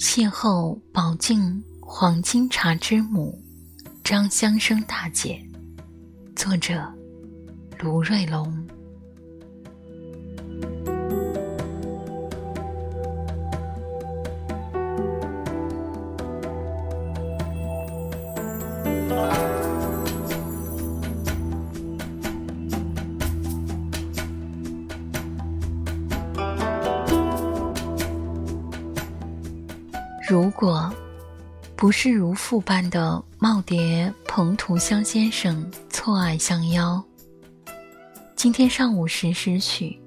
邂逅宝镜黄金茶之母张香生大姐，作者卢瑞龙。如果不是如父般的耄耋彭图香先生错爱相邀，今天上午十时许，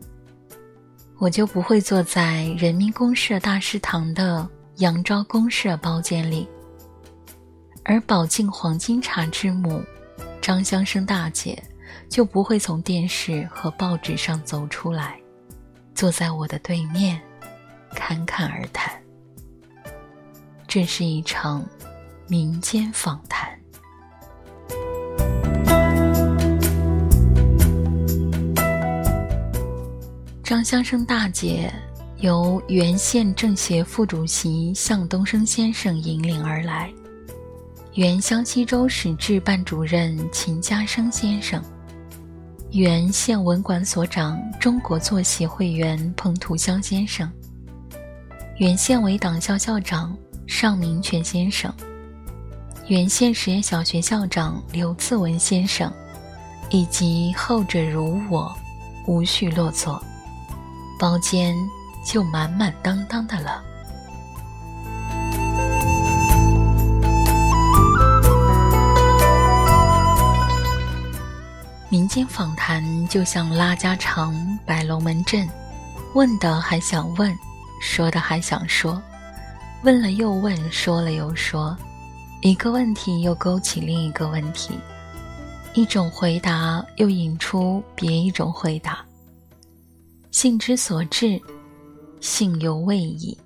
我就不会坐在人民公社大食堂的扬州公社包间里，而宝镜黄金茶之母张香生大姐就不会从电视和报纸上走出来，坐在我的对面，侃侃而谈。这是一场民间访谈。张香生大姐由原县政协副主席向东升先生引领而来，原湘西州史志办主任秦家生先生，原县文管所长中国作协会员彭图香先生，原县委党校校长。尚明全先生，原县实验小学校长刘自文先生，以及后者如我，无序落座，包间就满满当当的了。民间访谈就像拉家常摆龙门阵，问的还想问，说的还想说。问了又问，说了又说，一个问题又勾起另一个问题，一种回答又引出别一种回答。兴之所至，性犹未已，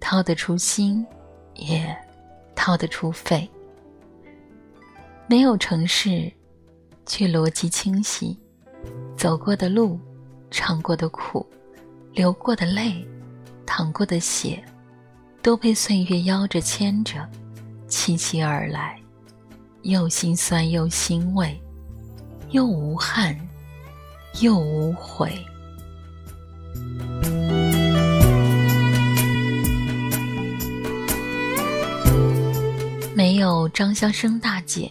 掏得出心，也掏得出肺。没有城市，却逻辑清晰。走过的路，尝过的苦，流过的泪，淌过的血。都被岁月邀着牵着，凄凄而来，又心酸又欣慰，又无憾，又无悔。没有张香生大姐，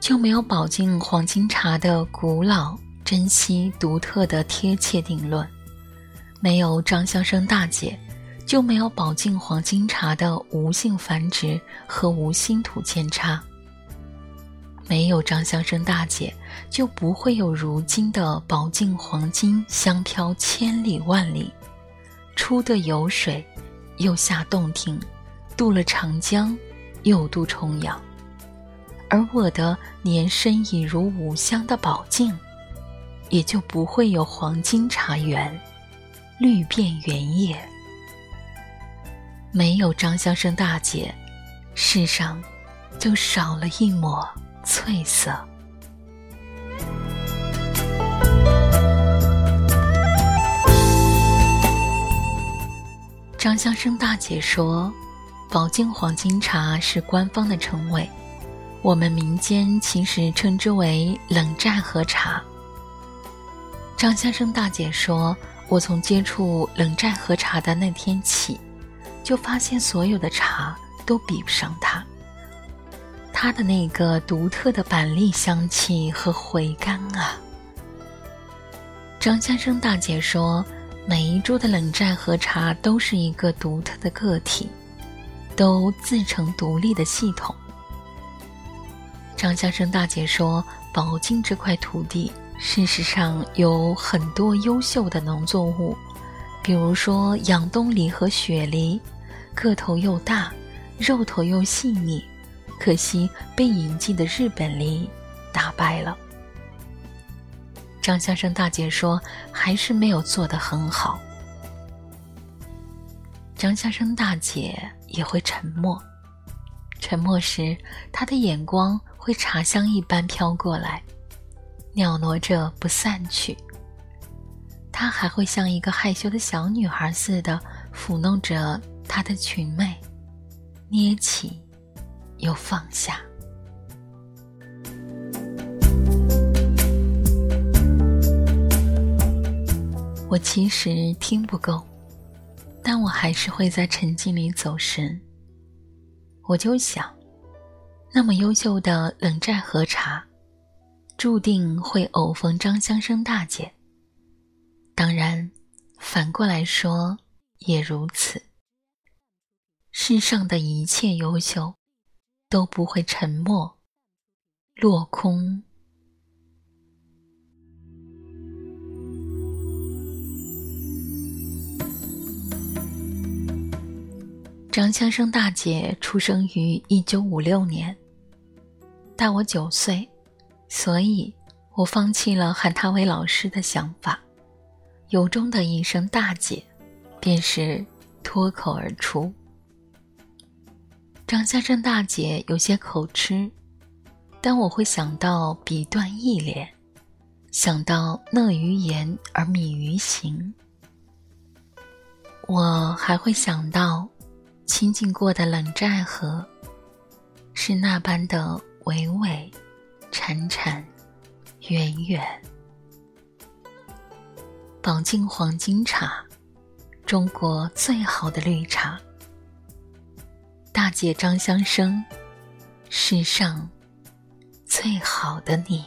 就没有宝镜黄金茶的古老、珍惜、独特的贴切定论；没有张香生大姐。就没有宝镜黄金茶的无性繁殖和无心土扦插。没有张香生大姐，就不会有如今的宝镜黄金香飘千里万里，出的有水，又下洞庭，渡了长江，又渡重洋。而我的年深已如五香的宝镜，也就不会有黄金茶园，绿遍原野。没有张香生大姐，世上就少了一抹翠色。张香生大姐说：“宝镜黄金茶是官方的称谓，我们民间其实称之为冷寨喝茶。”张香生大姐说：“我从接触冷寨喝茶的那天起。”就发现所有的茶都比不上它，它的那个独特的板栗香气和回甘啊！张先生大姐说，每一株的冷寨和茶都是一个独特的个体，都自成独立的系统。张先生大姐说，宝靖这块土地事实上有很多优秀的农作物，比如说养冬梨和雪梨。个头又大，肉头又细腻，可惜被引进的日本梨打败了。张先生大姐说：“还是没有做得很好。”张先生大姐也会沉默，沉默时，她的眼光会茶香一般飘过来，袅挪着不散去。她还会像一个害羞的小女孩似的抚弄着。她的裙袂，捏起又放下。我其实听不够，但我还是会在沉静里走神。我就想，那么优秀的冷寨喝茶，注定会偶逢张香生大姐。当然，反过来说也如此。世上的一切优秀，都不会沉默、落空。张香生大姐出生于一九五六年，大我九岁，所以我放弃了喊她为老师的想法，由衷的一声“大姐”，便是脱口而出。张香生大姐有些口吃，但我会想到笔断意连，想到讷于言而敏于行，我还会想到。亲近过的冷寨河，是那般的娓娓、潺潺、远远。宝镜黄金茶，中国最好的绿茶。大姐张香生，世上最好的你。